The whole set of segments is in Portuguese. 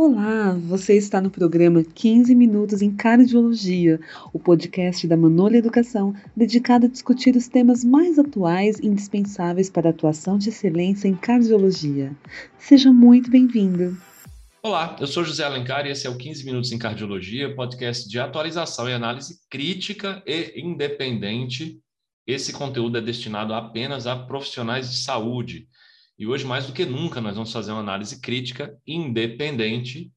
Olá, você está no programa 15 Minutos em Cardiologia, o podcast da Manolha Educação, dedicado a discutir os temas mais atuais e indispensáveis para a atuação de excelência em cardiologia. Seja muito bem-vindo. Olá, eu sou José Alencar e esse é o 15 Minutos em Cardiologia, podcast de atualização e análise crítica e independente. Esse conteúdo é destinado apenas a profissionais de saúde e hoje, mais do que nunca, nós vamos fazer uma análise crítica, independente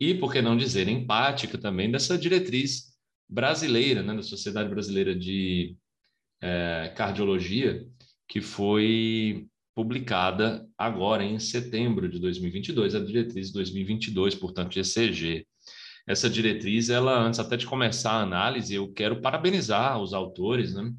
e, por que não dizer, empática também dessa diretriz brasileira, né, da Sociedade Brasileira de é, Cardiologia, que foi publicada agora em setembro de 2022, a diretriz 2022, portanto, ECG. Essa diretriz, ela, antes até de começar a análise, eu quero parabenizar os autores, né?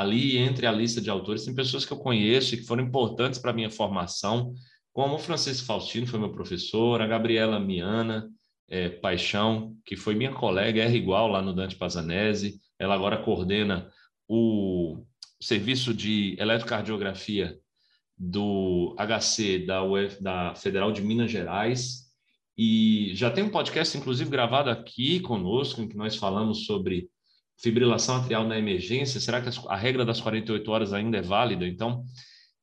Ali entre a lista de autores tem pessoas que eu conheço e que foram importantes para a minha formação, como o Francisco Faustino, foi meu professor, a Gabriela Miana é, Paixão, que foi minha colega, R igual lá no Dante Pazanese, ela agora coordena o serviço de eletrocardiografia do HC da, UF, da Federal de Minas Gerais, e já tem um podcast, inclusive, gravado aqui conosco, em que nós falamos sobre fibrilação atrial na emergência, será que a regra das 48 horas ainda é válida? Então,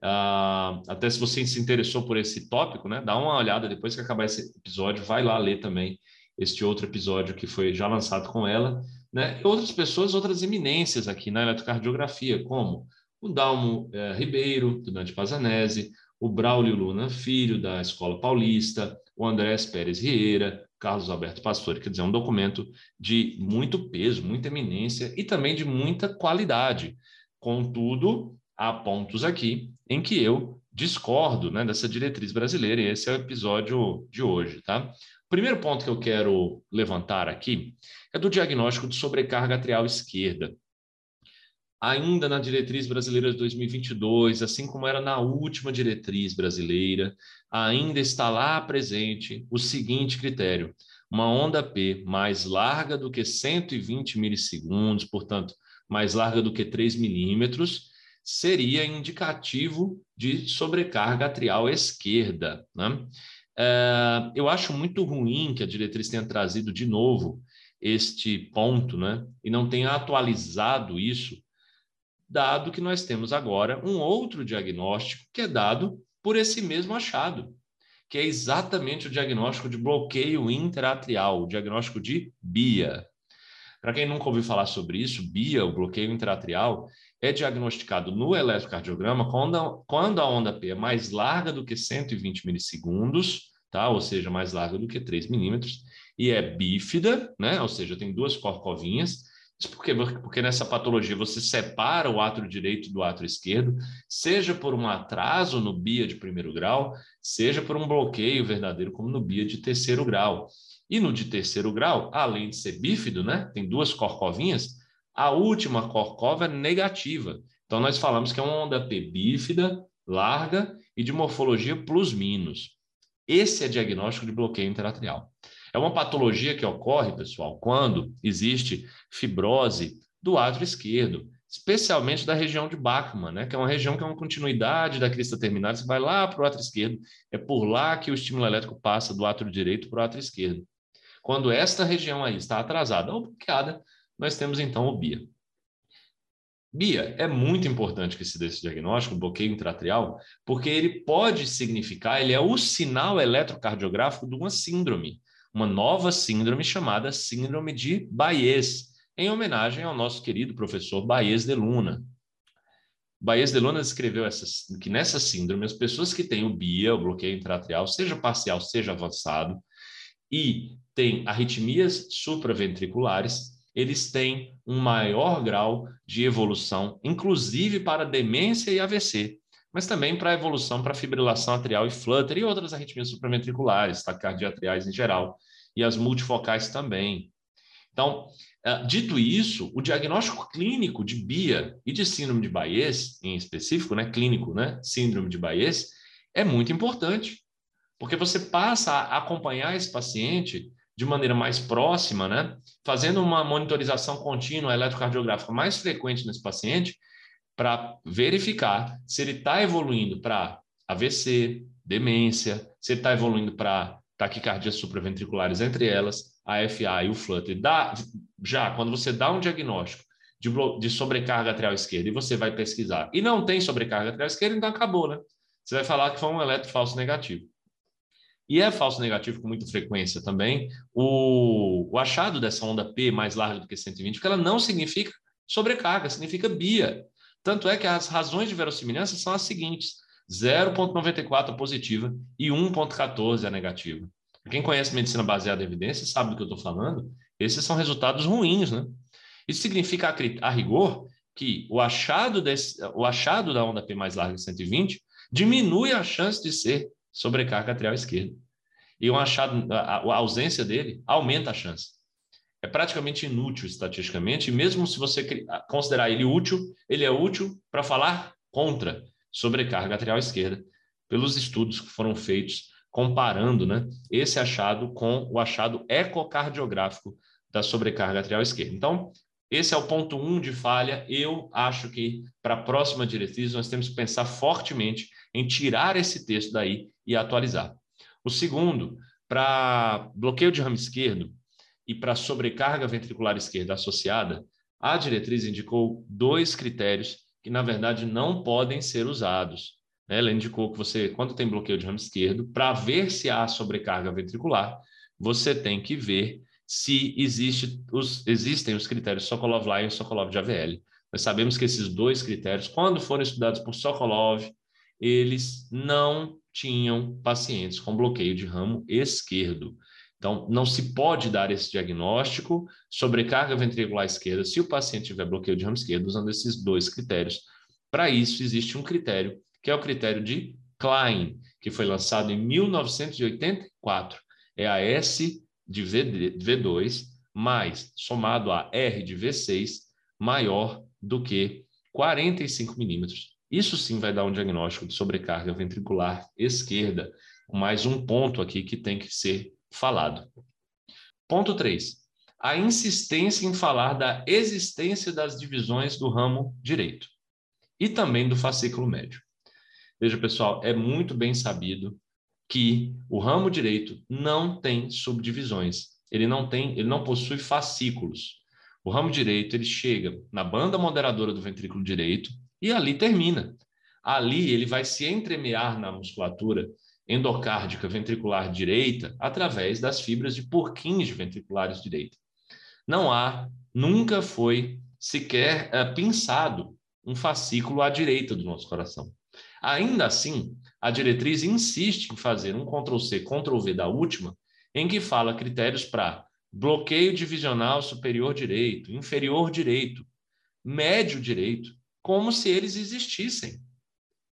uh, até se você se interessou por esse tópico, né, dá uma olhada depois que acabar esse episódio, vai lá ler também este outro episódio que foi já lançado com ela, né, e outras pessoas, outras eminências aqui na eletrocardiografia, como o Dalmo eh, Ribeiro, do Dante Pazanese, o Braulio Luna Filho, da Escola Paulista, o Andrés Pérez Rieira, Carlos Alberto Pastore, quer dizer, um documento de muito peso, muita eminência e também de muita qualidade. Contudo, há pontos aqui em que eu discordo né, dessa diretriz brasileira, e esse é o episódio de hoje. Tá? O primeiro ponto que eu quero levantar aqui é do diagnóstico de sobrecarga atrial esquerda ainda na diretriz brasileira de 2022, assim como era na última diretriz brasileira, ainda está lá presente o seguinte critério: uma onda P mais larga do que 120 milissegundos, portanto, mais larga do que 3 milímetros, seria indicativo de sobrecarga atrial esquerda. Né? É, eu acho muito ruim que a diretriz tenha trazido de novo este ponto, né? E não tenha atualizado isso dado que nós temos agora um outro diagnóstico que é dado por esse mesmo achado, que é exatamente o diagnóstico de bloqueio interatrial, o diagnóstico de BIA. Para quem nunca ouviu falar sobre isso, BIA, o bloqueio interatrial, é diagnosticado no eletrocardiograma quando, quando a onda P é mais larga do que 120 milissegundos, tá? ou seja, mais larga do que 3 milímetros, e é bífida, né? ou seja, tem duas corcovinhas, isso? Porque nessa patologia você separa o átrio direito do átrio esquerdo, seja por um atraso no BIA de primeiro grau, seja por um bloqueio verdadeiro, como no BIA de terceiro grau. E no de terceiro grau, além de ser bífido, né, tem duas corcovinhas, a última corcova é negativa. Então, nós falamos que é uma onda P bífida, larga e de morfologia plus-minus. Esse é diagnóstico de bloqueio interatrial. É uma patologia que ocorre, pessoal, quando existe fibrose do átrio esquerdo, especialmente da região de Bachmann, né, que é uma região que é uma continuidade da crista terminal, você vai lá para o átrio esquerdo, é por lá que o estímulo elétrico passa do átrio direito para o átrio esquerdo. Quando esta região aí está atrasada ou bloqueada, nós temos então o BIA. BIA é muito importante que se dê esse diagnóstico, bloqueio intratrial, porque ele pode significar, ele é o sinal eletrocardiográfico de uma síndrome uma nova síndrome chamada Síndrome de Bayes, em homenagem ao nosso querido professor Bayes de Luna. Bayes de Luna descreveu que nessa síndrome, as pessoas que têm o BIA, o bloqueio intratrial, seja parcial, seja avançado, e têm arritmias supraventriculares, eles têm um maior grau de evolução, inclusive para demência e AVC, mas também para a evolução para fibrilação atrial e flutter e outras arritmias supraventriculares, taquicardia em geral, e as multifocais também. Então, é, dito isso, o diagnóstico clínico de BIA e de síndrome de Bayes, em específico, né, clínico, né, síndrome de Bayes, é muito importante, porque você passa a acompanhar esse paciente de maneira mais próxima, né, fazendo uma monitorização contínua eletrocardiográfica mais frequente nesse paciente, para verificar se ele está evoluindo para AVC, demência, se ele está evoluindo para taquicardias supraventriculares entre elas, a FA e o flutter. Dá, já, quando você dá um diagnóstico de, de sobrecarga atrial esquerda e você vai pesquisar e não tem sobrecarga atrial esquerda, então acabou, né? Você vai falar que foi um eletro falso negativo. E é falso negativo com muita frequência também o, o achado dessa onda P mais larga do que 120, porque ela não significa sobrecarga, significa BIA. Tanto é que as razões de verossimilhança são as seguintes: 0,94 positiva e 1,14 a negativa. Quem conhece medicina baseada em evidência sabe do que eu estou falando. Esses são resultados ruins, né? Isso significa, a rigor, que o achado, desse, o achado da onda P mais larga de 120 diminui a chance de ser sobrecarga atrial esquerda. E um achado, a, a ausência dele aumenta a chance. É praticamente inútil estatisticamente, e mesmo se você considerar ele útil, ele é útil para falar contra sobrecarga atrial esquerda, pelos estudos que foram feitos comparando né, esse achado com o achado ecocardiográfico da sobrecarga atrial esquerda. Então, esse é o ponto um de falha. Eu acho que para a próxima diretriz nós temos que pensar fortemente em tirar esse texto daí e atualizar. O segundo, para bloqueio de ramo esquerdo e para sobrecarga ventricular esquerda associada, a diretriz indicou dois critérios que, na verdade, não podem ser usados. Ela indicou que você, quando tem bloqueio de ramo esquerdo, para ver se há sobrecarga ventricular, você tem que ver se existe os, existem os critérios Sokolov-Lyon e Sokolov de AVL. Nós sabemos que esses dois critérios, quando foram estudados por Sokolov, eles não tinham pacientes com bloqueio de ramo esquerdo. Então, não se pode dar esse diagnóstico sobrecarga ventricular esquerda se o paciente tiver bloqueio de ramo esquerdo usando esses dois critérios. Para isso, existe um critério, que é o critério de Klein, que foi lançado em 1984. É a S de V2 mais somado a R de V6 maior do que 45 milímetros. Isso sim vai dar um diagnóstico de sobrecarga ventricular esquerda, mais um ponto aqui que tem que ser falado. Ponto 3. A insistência em falar da existência das divisões do ramo direito e também do fascículo médio. Veja, pessoal, é muito bem sabido que o ramo direito não tem subdivisões. Ele não tem, ele não possui fascículos. O ramo direito ele chega na banda moderadora do ventrículo direito e ali termina. Ali ele vai se entremear na musculatura endocárdica ventricular direita através das fibras de Purkinje ventriculares direita. Não há, nunca foi sequer é, pensado um fascículo à direita do nosso coração. Ainda assim, a diretriz insiste em fazer um Ctrl-C, Ctrl-V da última, em que fala critérios para bloqueio divisional superior direito, inferior direito, médio direito, como se eles existissem,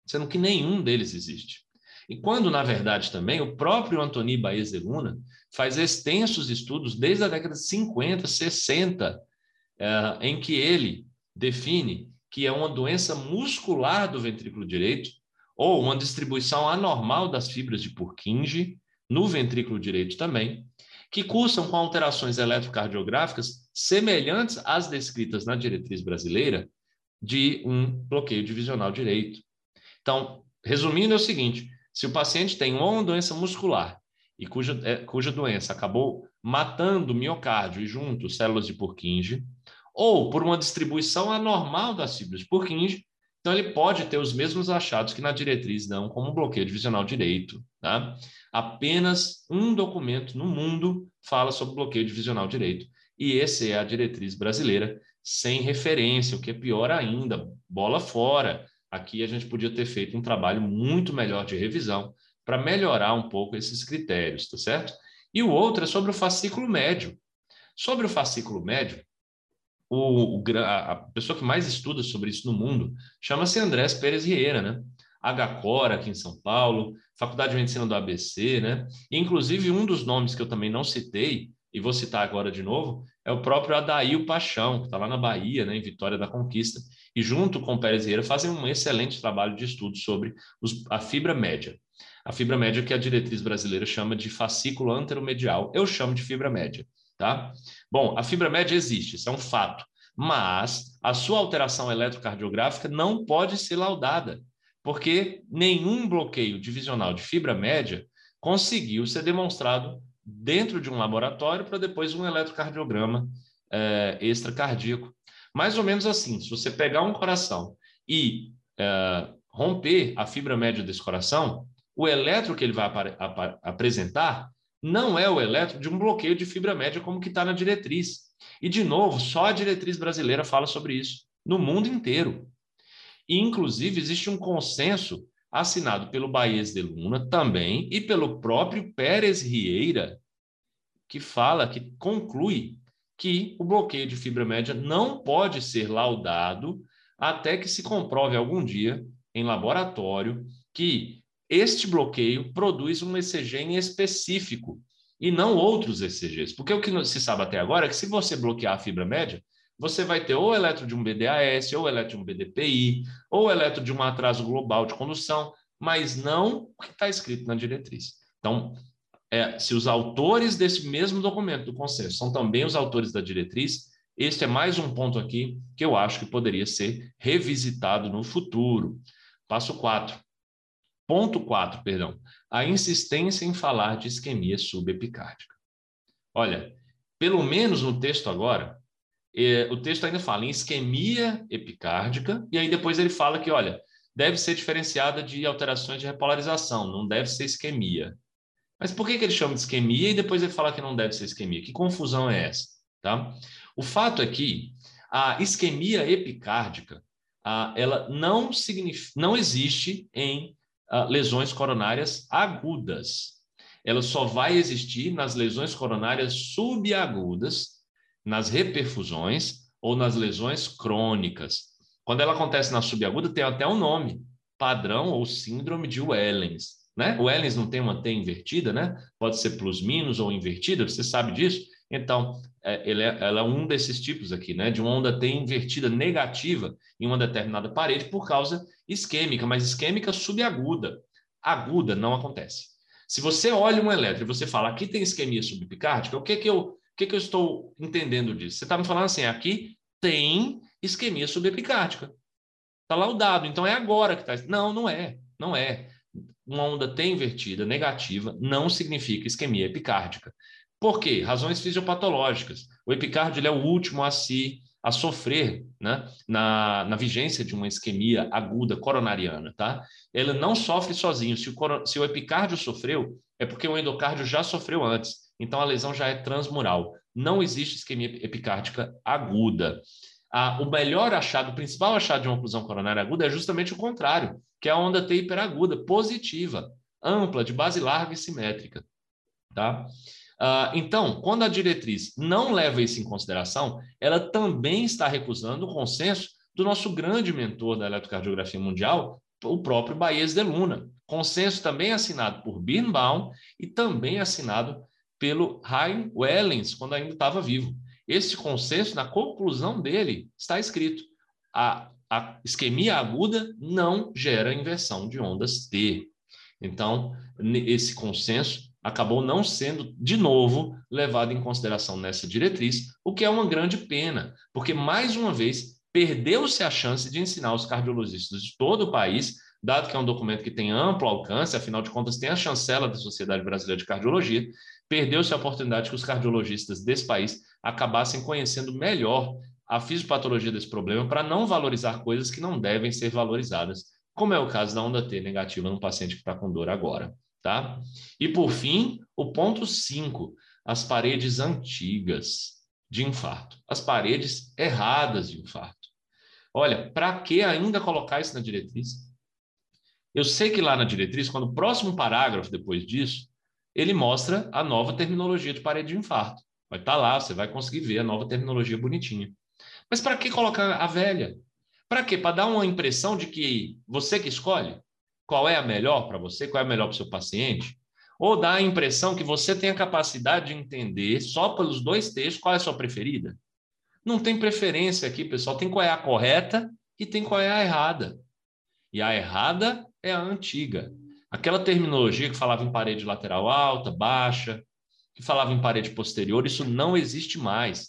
sendo que nenhum deles existe. E quando, na verdade, também o próprio Antoni Baezeluna faz extensos estudos desde a década de 50, 60, eh, em que ele define que é uma doença muscular do ventrículo direito ou uma distribuição anormal das fibras de Purkinje no ventrículo direito também, que cursam com alterações eletrocardiográficas semelhantes às descritas na diretriz brasileira de um bloqueio divisional direito. Então, resumindo, é o seguinte: se o paciente tem uma doença muscular e cuja, é, cuja doença acabou matando o miocárdio e junto células de Purkinje, ou por uma distribuição anormal das fibras de Purkinje, então ele pode ter os mesmos achados que na diretriz dão como bloqueio divisional direito. Tá? Apenas um documento no mundo fala sobre bloqueio divisional direito, e esse é a diretriz brasileira, sem referência, o que é pior ainda, bola fora. Aqui a gente podia ter feito um trabalho muito melhor de revisão para melhorar um pouco esses critérios, tá certo? E o outro é sobre o fascículo médio. Sobre o fascículo médio, o, a pessoa que mais estuda sobre isso no mundo chama-se Andrés Pérez Rieira, né? HCOR aqui em São Paulo, Faculdade de Medicina do ABC, né? E, inclusive, um dos nomes que eu também não citei, e vou citar agora de novo, é o próprio Adail Paixão, que está lá na Bahia, né, em Vitória da Conquista, e junto com o Pérez Vieira fazem um excelente trabalho de estudo sobre os, a fibra média. A fibra média que a diretriz brasileira chama de fascículo anteromedial, eu chamo de fibra média, tá? Bom, a fibra média existe, isso é um fato, mas a sua alteração eletrocardiográfica não pode ser laudada, porque nenhum bloqueio divisional de fibra média conseguiu ser demonstrado dentro de um laboratório para depois um eletrocardiograma é, extracardíaco. Mais ou menos assim, se você pegar um coração e é, romper a fibra média desse coração, o eletro que ele vai ap ap apresentar não é o eletro de um bloqueio de fibra média como que está na diretriz. E, de novo, só a diretriz brasileira fala sobre isso, no mundo inteiro. E, inclusive, existe um consenso assinado pelo Baez de Luna também e pelo próprio Pérez Rieira, que fala, que conclui que o bloqueio de fibra média não pode ser laudado até que se comprove algum dia em laboratório que este bloqueio produz um ECG em específico e não outros ECGs. Porque o que se sabe até agora é que se você bloquear a fibra média, você vai ter ou eletro de um BDAS, ou eletro de um BDPI, ou eletro de um atraso global de condução, mas não o que está escrito na diretriz. Então, é, se os autores desse mesmo documento do consenso são também os autores da diretriz, este é mais um ponto aqui que eu acho que poderia ser revisitado no futuro. Passo 4. Ponto 4, perdão. A insistência em falar de isquemia subepicárdica. Olha, pelo menos no texto agora, é, o texto ainda fala em isquemia epicárdica, e aí depois ele fala que, olha, deve ser diferenciada de alterações de repolarização, não deve ser isquemia. Mas por que, que ele chama de isquemia e depois ele fala que não deve ser isquemia? Que confusão é essa? Tá? O fato é que a isquemia epicárdica, ela não, não existe em uh, lesões coronárias agudas. Ela só vai existir nas lesões coronárias subagudas, nas reperfusões ou nas lesões crônicas. Quando ela acontece na subaguda, tem até um nome, padrão ou síndrome de Wellens. Né? O Wellens não tem uma T invertida, né? Pode ser plus-minus ou invertida, você sabe disso? Então, é, ele é, ela é um desses tipos aqui, né? De uma onda T invertida negativa em uma determinada parede por causa isquêmica, mas isquêmica subaguda. Aguda não acontece. Se você olha um elétron e você fala aqui tem isquemia subepicárdica, o que que eu, o que que eu estou entendendo disso? Você está me falando assim, aqui tem isquemia subepicárdica. Está laudado, então é agora que está. Não, não é, não é. Uma onda T invertida negativa não significa isquemia epicárdica. Por quê? Razões fisiopatológicas. O epicárdio é o último a se a sofrer né, na, na vigência de uma isquemia aguda coronariana. Tá? Ele não sofre sozinho. Se o, se o epicárdio sofreu, é porque o endocárdio já sofreu antes. Então a lesão já é transmural. Não existe isquemia epicárdica aguda. Ah, o melhor achado, o principal achado de uma oclusão coronária aguda é justamente o contrário, que é a onda T hiperaguda, positiva, ampla, de base larga e simétrica. Tá? Uh, então, quando a diretriz não leva isso em consideração, ela também está recusando o consenso do nosso grande mentor da eletrocardiografia mundial, o próprio Baez de Luna. Consenso também assinado por Birnbaum e também assinado pelo Hein Wellens, quando ainda estava vivo. Esse consenso, na conclusão dele, está escrito: a, a isquemia aguda não gera inversão de ondas T. Então, esse consenso acabou não sendo, de novo, levado em consideração nessa diretriz, o que é uma grande pena, porque, mais uma vez, perdeu-se a chance de ensinar os cardiologistas de todo o país, dado que é um documento que tem amplo alcance, afinal de contas, tem a chancela da Sociedade Brasileira de Cardiologia, perdeu-se a oportunidade que os cardiologistas desse país acabassem conhecendo melhor a fisiopatologia desse problema para não valorizar coisas que não devem ser valorizadas, como é o caso da onda T negativa no paciente que está com dor agora. Tá? E por fim, o ponto 5, as paredes antigas de infarto, as paredes erradas de infarto. Olha, para que ainda colocar isso na diretriz? Eu sei que lá na diretriz, quando o próximo parágrafo depois disso, ele mostra a nova terminologia de parede de infarto. Vai estar tá lá, você vai conseguir ver a nova terminologia bonitinha. Mas para que colocar a velha? Para quê? Para dar uma impressão de que você que escolhe? qual é a melhor para você, qual é a melhor para o seu paciente, ou dá a impressão que você tem a capacidade de entender só pelos dois textos qual é a sua preferida. Não tem preferência aqui, pessoal. Tem qual é a correta e tem qual é a errada. E a errada é a antiga. Aquela terminologia que falava em parede lateral alta, baixa, que falava em parede posterior, isso não existe mais.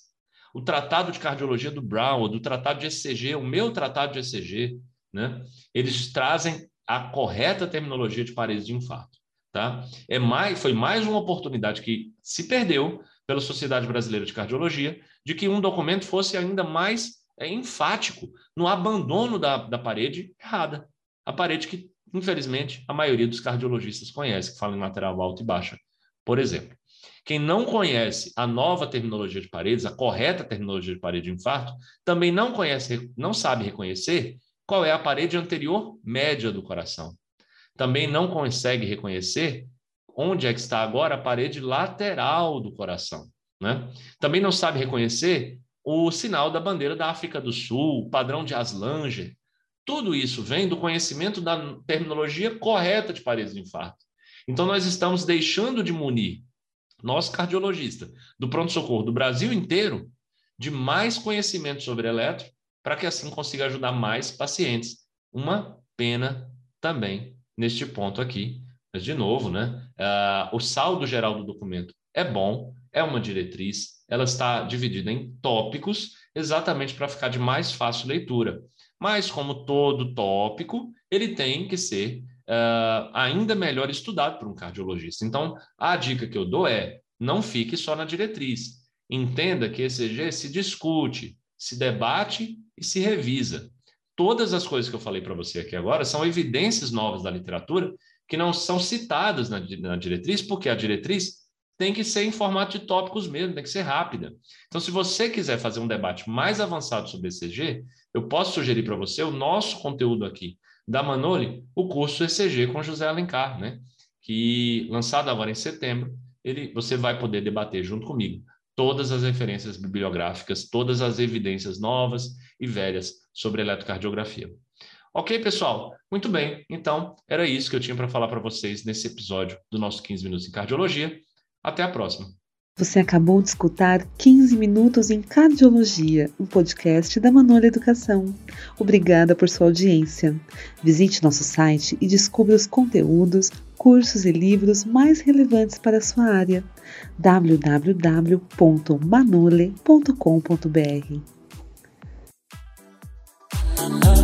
O tratado de cardiologia do Brown, do tratado de ECG, o meu tratado de ECG, né? Eles trazem a correta terminologia de paredes de infarto. Tá? É mais, foi mais uma oportunidade que se perdeu pela Sociedade Brasileira de Cardiologia de que um documento fosse ainda mais é, enfático no abandono da, da parede errada. A parede que, infelizmente, a maioria dos cardiologistas conhece, que fala em lateral alta e baixa, por exemplo. Quem não conhece a nova terminologia de paredes, a correta terminologia de parede de infarto, também não conhece, não sabe reconhecer qual é a parede anterior média do coração. Também não consegue reconhecer onde é que está agora a parede lateral do coração. Né? Também não sabe reconhecer o sinal da bandeira da África do Sul, o padrão de Aslanger. Tudo isso vem do conhecimento da terminologia correta de paredes de infarto. Então, nós estamos deixando de munir nosso cardiologista do pronto-socorro do Brasil inteiro de mais conhecimento sobre eletro, para que assim consiga ajudar mais pacientes. Uma pena também neste ponto aqui. Mas, de novo, né? Uh, o saldo geral do documento é bom, é uma diretriz, ela está dividida em tópicos, exatamente para ficar de mais fácil leitura. Mas, como todo tópico, ele tem que ser uh, ainda melhor estudado por um cardiologista. Então, a dica que eu dou é: não fique só na diretriz. Entenda que ECG se discute, se debate e se revisa. Todas as coisas que eu falei para você aqui agora são evidências novas da literatura que não são citadas na, na diretriz, porque a diretriz tem que ser em formato de tópicos mesmo, tem que ser rápida. Então, se você quiser fazer um debate mais avançado sobre ECG, eu posso sugerir para você o nosso conteúdo aqui da Manoli, o curso ECG com José Alencar, né? Que lançado agora em setembro, ele, você vai poder debater junto comigo todas as referências bibliográficas, todas as evidências novas e velhas sobre eletrocardiografia. Ok, pessoal? Muito bem. Então, era isso que eu tinha para falar para vocês nesse episódio do nosso 15 Minutos em Cardiologia. Até a próxima. Você acabou de escutar 15 Minutos em Cardiologia, um podcast da Manola Educação. Obrigada por sua audiência. Visite nosso site e descubra os conteúdos, cursos e livros mais relevantes para a sua área. www.manole.com.br